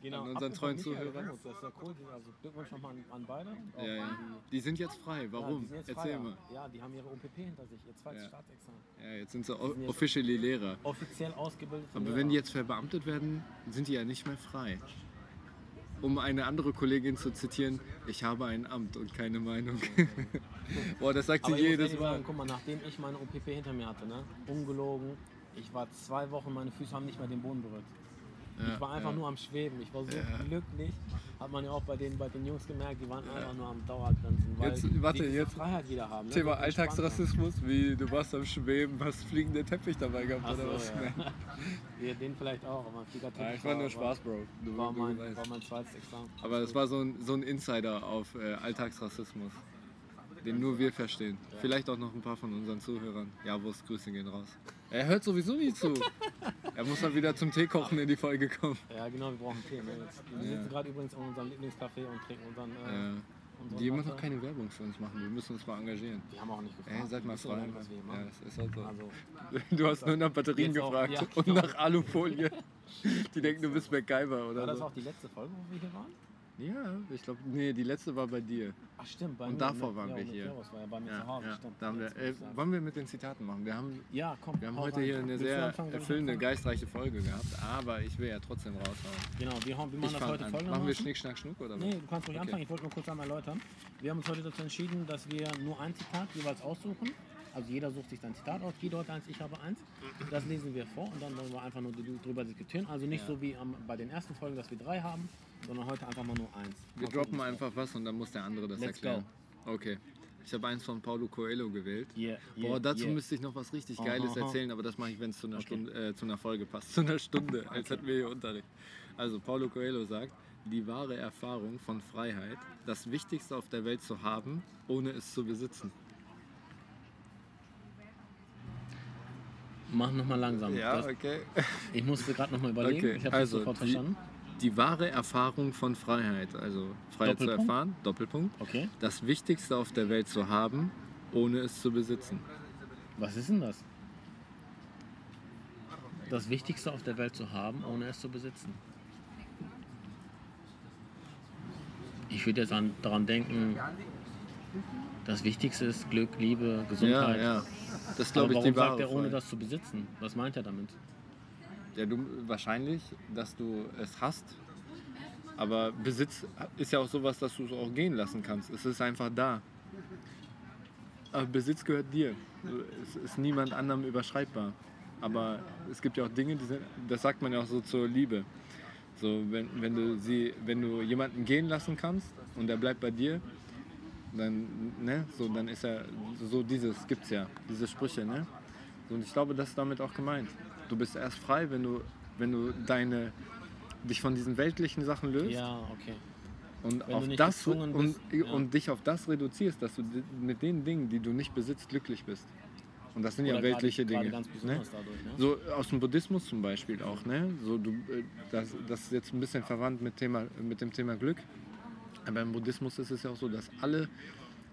Genau, An unseren treuen Zuhörern. Das ist ja cool. Also Glückwunsch nochmal an, an beide. Ja, ja. Die sind jetzt frei, ja, warum? sind jetzt Erzähl freier. mal. Ja, die haben ihre OPP hinter sich, ihr zweites Ja. Staatsexamen. Ja, jetzt sind sie sind officially Lehrer. Offiziell ausgebildet. Aber wenn die jetzt verbeamtet werden, sind die ja nicht mehr frei. Um eine andere Kollegin zu zitieren, ich habe ein Amt und keine Meinung. Boah, das sagt sie Aber muss jedes Mal. sagen, guck mal, nachdem ich meine OPP hinter mir hatte, ne, ungelogen, ich war zwei Wochen, meine Füße haben nicht mehr den Boden berührt. Ich war einfach nur am Schweben. Ich war so glücklich. Hat man ja auch bei den, bei den Jungs gemerkt, die waren einfach nur am Dauergrenzen. Weil Jetzt- warte, die jetzt- Freiheit wieder haben. Ne? Thema so Alltagsrassismus, wie du warst am Schweben, hast fliegende Teppich dabei gehabt Ach so, oder was? ja. Den vielleicht auch, aber Fliegertipp Ja, ich war nur Spaß, Bro. Du, War mein, war mein zweites Examen. Aber es war so ein, so ein Insider auf äh, Alltagsrassismus, den nur wir verstehen. Vielleicht auch noch ein paar von unseren Zuhörern. Ja, wo es Grüße gehen raus. Er hört sowieso nie zu. er muss mal wieder zum Teekochen in die Folge kommen. Ja, genau, wir brauchen Tee. Ne? Wir Ja. sitzen gerade übrigens in unserem Lieblingscafé und trinken unseren. Äh, unseren die Latte. noch keine Werbung für uns machen. Wir müssen uns mal engagieren. Die haben auch nicht gefragt. Ey, seid mal ja frei. Ja, das ist halt so. Also, Du hast nur nach Batterien Jetzt auch, gefragt ja, und genau. nach Alufolie. Die denken, du bist MacGyver war oder das so. auch die letzte Folge, wo wir hier waren? Ja, ich glaube, nee, die letzte war bei dir. Ach stimmt, bei Und mir, davor mit- waren ja, wir hier. Servus war ja bei mir Ja, zu Hause, ja. stimmt. Da haben wir, äh, wollen wir mit den Zitaten machen? Wir haben, ja, komm. wir haben heute rein. hier eine Willst sehr anfangen? Erfüllende, geistreiche Folge gehabt, aber ich will ja trotzdem raushauen. Genau, wir, haben, wir machen Ich das heute folgendermaßen. Machen wir Schnick, Schnack, Schnuck oder was? Nee, du kannst ruhig Okay. anfangen. Ich wollte nur kurz einmal erläutern. Wir haben uns heute dazu entschieden, dass wir nur ein Zitat jeweils aussuchen Also jeder sucht sich sein Zitat aus. Guido hat eins, ich habe eins. Das lesen wir vor und dann wollen wir einfach nur drüber diskutieren. Also nicht so wie am, bei den ersten Folgen, dass wir drei haben, sondern heute einfach mal nur eins. Wir Mal droppen einfach was und dann muss der andere das Let's erklären. Okay. Ich habe eins von Paulo Coelho gewählt. Yeah, Boah, yeah, dazu yeah. müsste ich noch was richtig Aha, Geiles aha. erzählen, aber das mache ich, wenn es zu, einer Okay. Stunde, äh, zu einer Folge passt. Zu einer Stunde, als hätten wir hier Unterricht. Also, Paulo Coelho sagt, die wahre Erfahrung von Freiheit, das Wichtigste auf der Welt zu haben, ohne es zu besitzen. Mach nochmal langsam. das, okay. ich musste gerade nochmal überlegen. Okay, ich habe also, sofort verstanden. Die wahre Erfahrung von Freiheit, also Freiheit zu erfahren, Doppelpunkt, Okay. das Wichtigste auf der Welt zu haben, ohne es zu besitzen. Was ist denn das? Das Wichtigste auf der Welt zu haben, ohne es zu besitzen. Ich würde jetzt an, daran denken, das Wichtigste ist Glück, Liebe, Ja, Gesundheit. ja. Das Aber glaube ich warum die sagt er, ohne das zu besitzen? Was meint er damit? Ja, du wahrscheinlich, dass du es hast. Aber Besitz ist ja auch sowas, dass du es auch gehen lassen kannst. Es ist einfach da. Aber Besitz gehört dir. Es ist niemand anderem überschreitbar. Aber es gibt ja auch Dinge, die sind, das sagt man ja auch so zur Liebe. So, wenn, wenn, du sie, wenn du jemanden gehen lassen kannst und der bleibt bei dir, dann, ne, so, dann ist er so dieses, gibt's ja, diese Sprüche, ne? Und ich glaube, das ist damit auch gemeint. Du bist erst frei, wenn du, wenn du deine, dich von diesen weltlichen Sachen löst Ja, okay. und, wenn auf das, und, bist, ja. und dich auf das reduzierst, dass du mit den Dingen, die du nicht besitzt, glücklich bist. Und das sind ja Oder weltliche gerade, Dinge. Gerade ganz ne? dadurch, ne? So aus dem Buddhismus zum Beispiel auch, ne? So du, äh, das, das ist jetzt ein bisschen verwandt mit, Thema, mit dem Thema Glück. Aber im Buddhismus ist es ja auch so, dass alle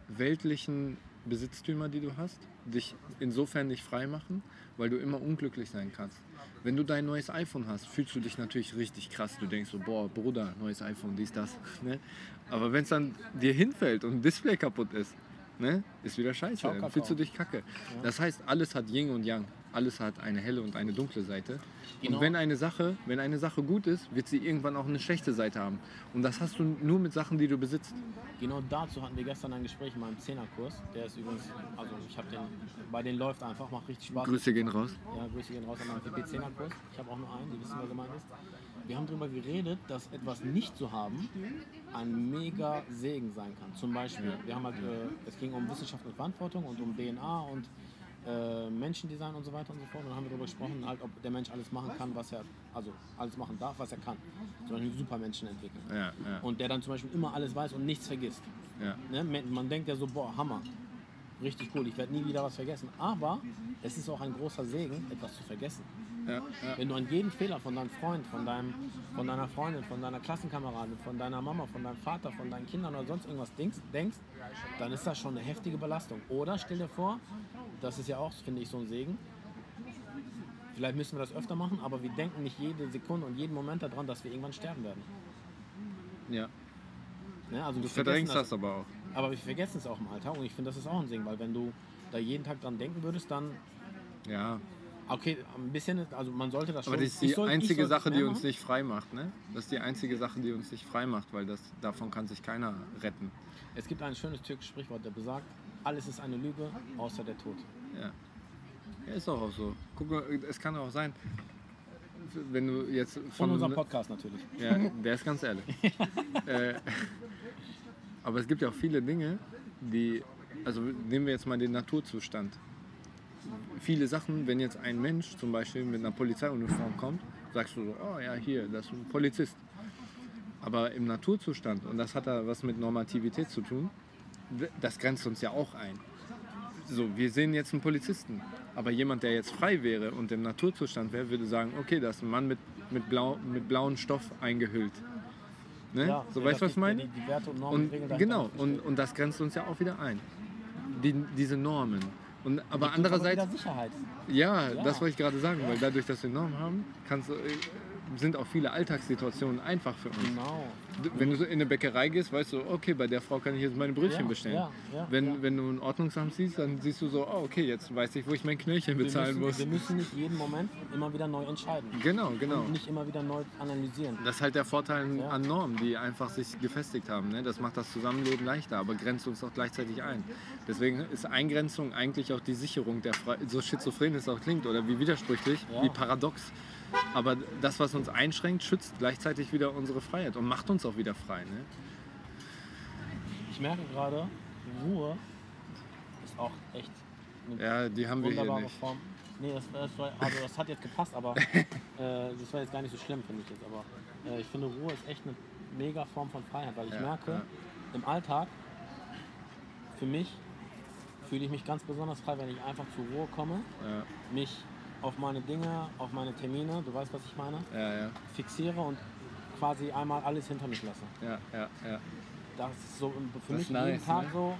weltlichen Besitztümer, die du hast, dich insofern nicht frei machen, weil du immer unglücklich sein kannst. Wenn du dein neues iPhone hast, fühlst du dich natürlich richtig krass. Du denkst so, boah, Bruder, neues iPhone, dies, das. Ne? Aber wenn es dann dir hinfällt und ein Display kaputt ist, ne, ist wieder scheiße. Dann fühlst du dich kacke. Das heißt, alles hat Yin und Yang. Alles hat eine helle und eine dunkle Seite. Genau. Und wenn eine Sache, wenn eine Sache gut ist, wird sie irgendwann auch eine schlechte Seite haben. Und das hast du nur mit Sachen, die du besitzt. Genau dazu hatten wir gestern ein Gespräch in meinem Zehnerkurs. Der ist übrigens, also ich habe den, bei den läuft einfach, macht richtig Spaß. Grüße gehen raus. Ja, Grüße gehen raus an meinen PP 10er Kurs. Ich habe auch nur einen, die wissen, wer gemeint ist. Wir haben darüber geredet, dass etwas nicht zu haben ein mega Segen sein kann. Zum Beispiel, wir haben halt, äh, es ging um Wissenschaft und Verantwortung und um DNA und äh, Menschendesign und so weiter und so fort. Und dann haben wir darüber gesprochen, halt, ob der Mensch alles machen kann, was er, also alles machen darf, was er kann. Zum Beispiel einen Supermenschen entwickeln. Ja, ja, Und der dann zum Beispiel immer alles weiß und nichts vergisst. ja. Ne? Man denkt ja so, boah, Hammer. Richtig cool, ich werde nie wieder was vergessen. Aber es ist auch ein großer Segen, etwas zu vergessen. Wenn du an jeden Fehler von deinem Freund, von, deinem, von deiner Freundin, von deiner Klassenkameradin, von deiner Mama, von deinem Vater, von deinen Kindern oder sonst irgendwas denkst, denkst, dann ist das schon eine heftige Belastung. Oder stell dir vor, das ist ja auch, finde ich, so ein Segen. Vielleicht müssen wir das öfter machen, aber wir denken nicht jede Sekunde und jeden Moment daran, dass wir irgendwann sterben werden. ja. Ne? Also Du verdrängst vergessen das aber auch. Aber wir vergessen es auch im Alltag und ich finde, das ist auch ein Segen, weil wenn du da jeden Tag dran denken würdest, dann, Ja. okay, ein bisschen, also man sollte das schon. Aber das ist die soll- einzige Sache, die uns machen. nicht frei macht. Ne? Das ist die einzige Sache, die uns nicht frei macht, weil das, davon kann sich keiner retten. Es gibt ein schönes türkisches Sprichwort, der besagt, alles ist eine Lüge, außer der Tod. Ja. ja, ist doch auch so. Guck mal, es kann auch sein, wenn du jetzt Von von unserem Podcast natürlich. Ja, der ist ganz ehrlich. äh, aber es gibt ja auch viele Dinge, die, also nehmen wir jetzt mal den Naturzustand. Viele Sachen, wenn jetzt ein Mensch zum Beispiel mit einer Polizeiuniform kommt, sagst du so, oh ja, hier, das ist ein Polizist. Aber im Naturzustand, und das hat da was mit Normativität zu tun, das grenzt uns ja auch ein. So, wir sehen jetzt einen Polizisten, aber jemand, der jetzt frei wäre und im Naturzustand wäre, würde sagen, okay, das ist ein Mann mit, mit, blau, mit blauem Stoff eingehüllt. Ne? Ja, so weißt du, was ich meine? Die, die Werte und Normen Und Regeln genau, und, und das grenzt uns ja auch wieder ein. Die, diese Normen. Und, aber andererseits, ja, Ja. das wollte ich gerade sagen, weil dadurch, dass wir Normen haben, kannst du, äh, sind auch viele Alltagssituationen einfach für uns. Genau. Wenn du so in eine Bäckerei gehst, weißt du, okay, bei der Frau kann ich jetzt meine Brötchen Ja, bestellen. ja, ja, wenn, wenn du ein Ordnungsamt siehst, dann siehst du so, oh, okay, jetzt weiß ich, wo ich mein Knöllchen Wir bezahlen müssen, muss. wir müssen nicht jeden Moment immer wieder neu entscheiden. Genau, genau. Und nicht immer wieder neu analysieren. Das ist halt der Vorteil an Normen, die einfach sich gefestigt haben. Ne? Das macht das Zusammenleben leichter, aber grenzt uns auch gleichzeitig ein. Deswegen ist Eingrenzung eigentlich auch die Sicherung der Freiheit. So schizophren es auch klingt oder wie widersprüchlich, wie paradox. Aber das, was uns einschränkt, schützt gleichzeitig wieder unsere Freiheit und macht uns auch wieder frei. Ne? Ich merke gerade, Ruhe ist auch echt eine Ja, die haben wir hier wunderbare nicht. Form. Nee, das, das, war, also das hat jetzt gepasst, aber äh, das war jetzt gar nicht so schlimm, finde ich jetzt. Aber äh, ich finde, Ruhe ist echt eine mega Form von Freiheit, weil ich Ja, merke, ja. im Alltag, für mich, fühle ich mich ganz besonders frei, wenn ich einfach zur Ruhe komme, Ja, mich auf meine Dinge, auf meine Termine, du weißt, was ich meine, ja, ja, fixiere und quasi einmal alles hinter mich lasse. ja, ja, ja. Das ist so für Das mich nice, jeden Tag ne? so,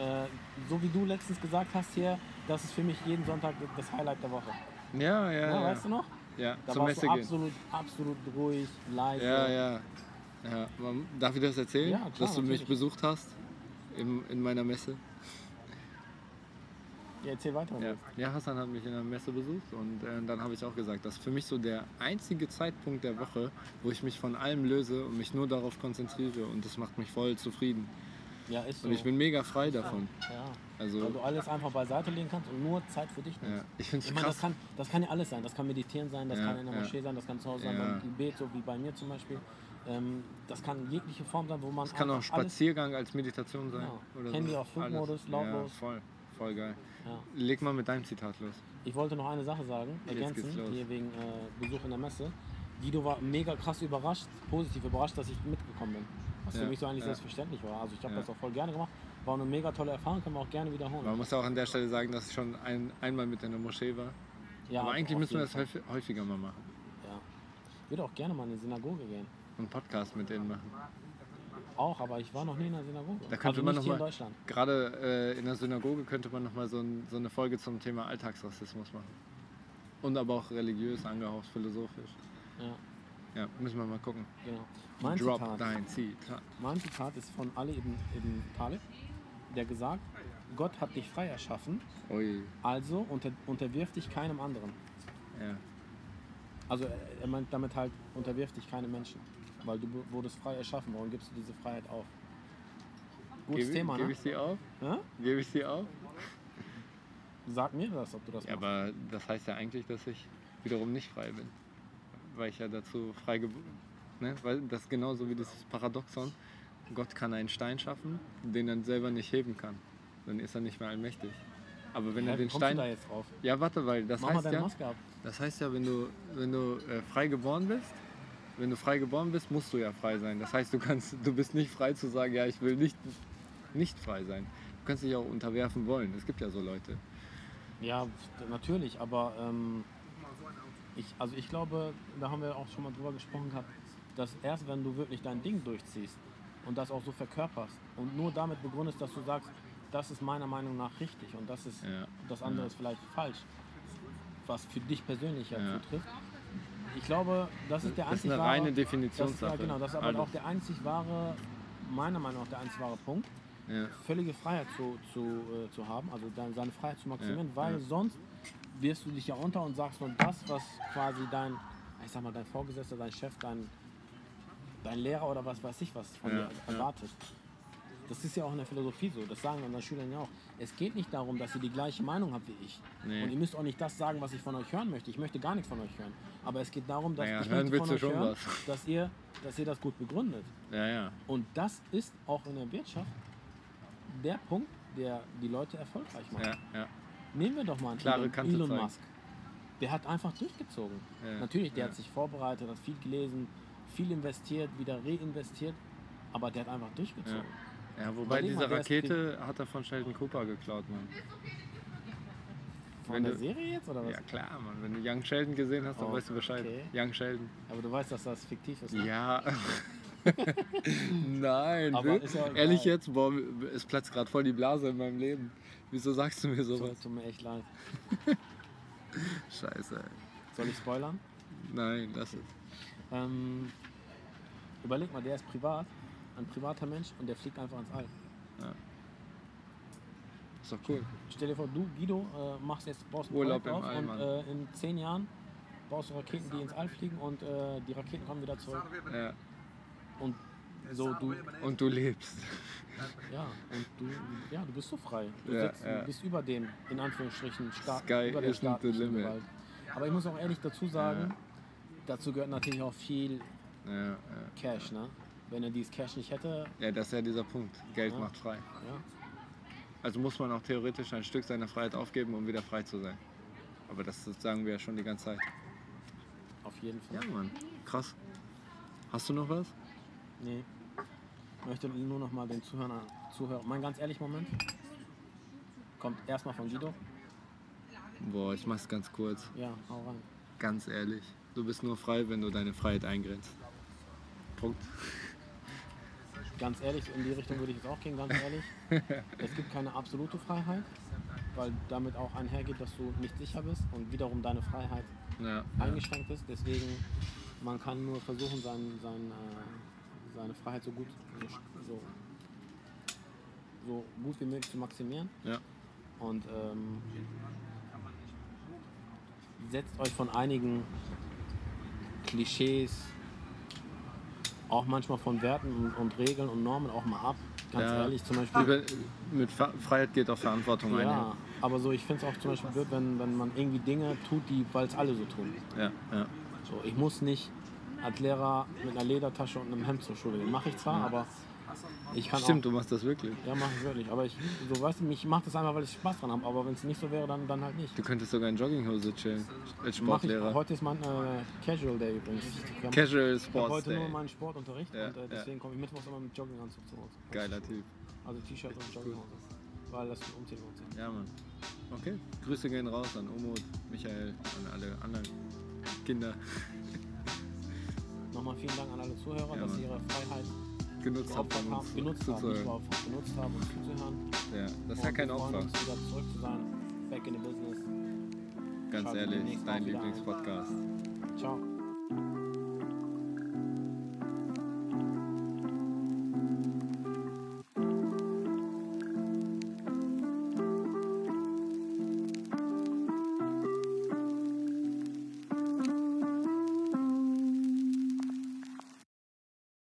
äh, so wie du letztens gesagt hast hier, das ist für mich jeden Sonntag das Highlight der Woche. Ja, ja, Ja, ja. Weißt du noch? Ja, Da zur warst Messe du gehen. absolut, absolut ruhig, leise. Ja, ja. ja. Darf ich das erzählen, Ja, klar, dass du mich natürlich. besucht hast in, in meiner Messe? Ja, erzähl weiter. Ja. ja, Hassan hat mich in der Messe besucht und äh, dann habe ich auch gesagt, das ist für mich so der einzige Zeitpunkt der Woche, wo ich mich von allem löse und mich nur darauf konzentriere und das macht mich voll zufrieden. Ja, ist so. Und ich bin mega frei davon. ja. Also, Weil du alles einfach beiseite legen kannst und nur Zeit für dich nimmst. ja, ich finde Ich meine, das kann, das kann ja alles sein. Das kann meditieren sein, das Ja, kann in der. Moschee sein, das kann zu Hause sein beim Gebet, so wie bei mir zum Beispiel. Ähm, das kann jegliche Form sein, wo man Es kann auch Spaziergang als Meditation sein. Genau. Oder Handy so. auf Flugmodus, lautlos. Ja, voll, voll geil. ja. Leg mal mit deinem Zitat los. Ich wollte noch eine Sache sagen, ergänzen, hier wegen äh, Besuch in der Messe. Guido war mega krass überrascht, positiv überrascht, dass ich mitgekommen bin. Was Ja, für mich so eigentlich ja. selbstverständlich war. Also ich habe das auch voll gerne gemacht. War eine mega tolle Erfahrung, können wir auch gerne wiederholen. Man muss auch an der Stelle sagen, dass ich schon ein, einmal mit in der Moschee war. Ja, Aber eigentlich müssen wir das häufig- häufiger mal machen. Ja. Ich würde auch gerne mal in die Synagoge gehen. Und einen Podcast mit denen machen. Auch, aber ich war noch nie in der Synagoge. Da könnte also man noch hier in mal- Deutschland. Gerade äh, in der Synagoge könnte man noch mal so, ein, so eine Folge zum Thema Alltagsrassismus machen. Und aber auch religiös angehaucht, philosophisch. Ja, Ja, müssen wir mal gucken. genau. Mein Drop Zitat, dein Zitat. mein Zitat ist von Ali ibn, ibn Talib, der gesagt, Gott hat dich frei erschaffen, Ui, also unter, unterwirf dich keinem anderen. ja. Also er- er meint damit halt, unterwirf dich keinem Menschen. Weil du wurdest frei erschaffen, warum gibst du diese Freiheit auf? Gutes Gebe Thema, ne? ich sie auf? Ja? Gebe ich sie auf? Sag mir das, ob du das Ja, machst. aber das heißt ja eigentlich, dass ich wiederum nicht frei bin. Weil ich ja dazu frei geboren ne? Weil das ist genauso wie dieses Paradoxon. Gott kann einen Stein schaffen, den er selber nicht heben kann. Dann ist er nicht mehr allmächtig. Aber wenn Hä, er den Stein. du da jetzt drauf? Ja, warte, weil das Mach mal heißt ja, das heißt ja, wenn du, wenn du äh, frei geboren bist, wenn du frei geboren bist, musst du ja frei sein. Das heißt, du kannst, du bist nicht frei zu sagen, ja, ich will nicht, nicht frei sein. Du kannst dich auch unterwerfen wollen. Es gibt ja so Leute. Ja, natürlich, aber ähm, ich, also ich glaube, da haben wir auch schon mal drüber gesprochen gehabt, dass erst wenn du wirklich dein Ding durchziehst und das auch so verkörperst und nur damit begründest, dass du sagst, das ist meiner Meinung nach richtig und das ist Ja. das andere ist vielleicht falsch, was für dich persönlich Ja. zutrifft. Ich glaube, das ist der Das ist einzig eine wahre, reine das, Definitionssache. ja, genau, das ist aber Alles. auch der einzig wahre, meiner Meinung nach der einzig wahre Punkt Ja. völlige Freiheit zu, zu, äh, zu haben, also deine, seine Freiheit zu maximieren, Ja, weil sonst wirst du dich ja unter und sagst nur das, was quasi dein, ich sag mal, dein Vorgesetzter, dein Chef, dein, dein Lehrer oder was weiß ich was von dir erwartet. Das ist ja auch in der Philosophie so, das sagen unseren Schülern ja auch. Es geht nicht darum, dass ihr die gleiche Meinung habt wie ich. Nee. Und ihr müsst auch nicht das sagen, was ich von euch hören möchte. Ich möchte gar nichts von euch hören. Aber es geht darum, dass Naja, ich möchte von euch hören, was. dass ihr, dass ihr das gut begründet. Ja, ja. Und das ist auch in der Wirtschaft der Punkt, der die Leute erfolgreich macht. Ja. Nehmen wir doch mal einen Klare Elon, Elon. Musk. Der hat einfach durchgezogen. Natürlich, der hat sich vorbereitet, hat viel gelesen, viel investiert, wieder reinvestiert, aber der hat einfach durchgezogen. Ja, wobei Überleg diese mal, ist Rakete hat er von Sheldon Cooper geklaut, Mann. Von Wenn der du- Serie jetzt oder was? Ja klar, Mann. Wenn du Young Sheldon gesehen hast, dann Oh, weißt du Bescheid. okay. Young Sheldon. Aber du weißt, dass das fiktiv ist. ne? Ja. Nein, Aber ist ja ehrlich jetzt, boah, es platzt gerade voll die Blase in meinem Leben. Wieso sagst du mir Tut, sowas? tut mir echt leid. Scheiße, ey. Soll ich spoilern? Nein, lass es. Ähm, überleg mal, der ist privat, ein privater Mensch und der fliegt einfach ins All. Ist doch cool. Stell dir vor, du, Guido, äh, machst jetzt, baust Urlaub im auf All, und äh, in zehn Jahren baust du Raketen, die ins All fliegen und äh, die Raketen kommen wieder zurück. Ja. Und so, du, Und du lebst. ja, und du, ja, du bist so frei. Du, Ja, sitzt, ja. du bist über dem, in Anführungsstrichen, Staat, Sky über der isn't the staatlichen limit. Gewalt. Aber ich muss auch ehrlich dazu sagen, Ja. dazu gehört natürlich auch viel Ja, ja. Cash, ne? Wenn er dieses Cash nicht hätte, ja, das ist ja dieser Punkt. Geld Ja. macht frei. ja, Also muss man auch theoretisch ein Stück seiner Freiheit aufgeben, um wieder frei zu sein. Aber das sagen wir ja schon die ganze Zeit. auf jeden Fall. Ja, Mann. Krass. Hast du noch was? Nee. Ich möchte nur noch mal den Zuhörern, Zuhörer, mein ganz ehrlich Moment, kommt erstmal von Guido. Boah, ich mach's ganz kurz. Ja, hau rein. Ganz ehrlich. Du bist nur frei, wenn du deine Freiheit eingrenzt. Punkt. Ganz ehrlich, in die Richtung würde ich jetzt auch gehen, ganz ehrlich. es gibt keine absolute Freiheit, weil damit auch einhergeht, dass du nicht sicher bist und wiederum deine Freiheit Ja. ja. eingeschränkt ist. Deswegen, man kann nur versuchen, sein, sein, äh, seine Freiheit so gut, so, so gut wie möglich zu maximieren. ja. Und ähm, setzt euch von einigen Klischees, auch manchmal von Werten und, Regeln und Normen auch mal ab. Ganz Ja. ehrlich, zum Beispiel. Mit Freiheit geht auch Verantwortung einher. Ja, aber so, ich finde es auch zum Beispiel blöd, wenn, wenn man irgendwie Dinge tut, die, weil es alle so tun. Ja, ja. So, ich muss nicht als Lehrer mit einer Ledertasche und einem Hemd zur Schule gehen. Mache ich zwar, aber ich kann Stimmt, auch. du machst das wirklich. Ja, mache ich wirklich. Aber ich, so, weißt du, ich mache das einfach, weil ich Spaß dran habe. Aber wenn es nicht so wäre, dann, dann halt nicht. Du könntest sogar in Jogginghose chillen. Als Mach ich, Sportlehrer. heute ist mein äh, Casual Day übrigens. Ich habe Casual hab Sports heute Day. nur meinen Sportunterricht Ja, und äh, ja. deswegen komme ich mittwochs immer mit Jogginganzug zu Hause. Geiler Typ. Also T-Shirt und Jogginghose. Weil das für Umziehen lohnt sich. Ja, Mann. Okay. Grüße gehen raus an Umut, Michael, an alle anderen Kinder. Nochmal vielen Dank an alle Zuhörer, Ja, dass sie ihre Freiheit Genutzt geopfert um haben, uns genutzt haben, nicht zuzuhören. geopfert, genutzt haben, uns zuzuhören. Ja, das ist ja kein Opfer. uns wieder zurück zu sein. Back in the business. Ganz Schaltet ehrlich, dein. Lieblingspodcast. Ciao.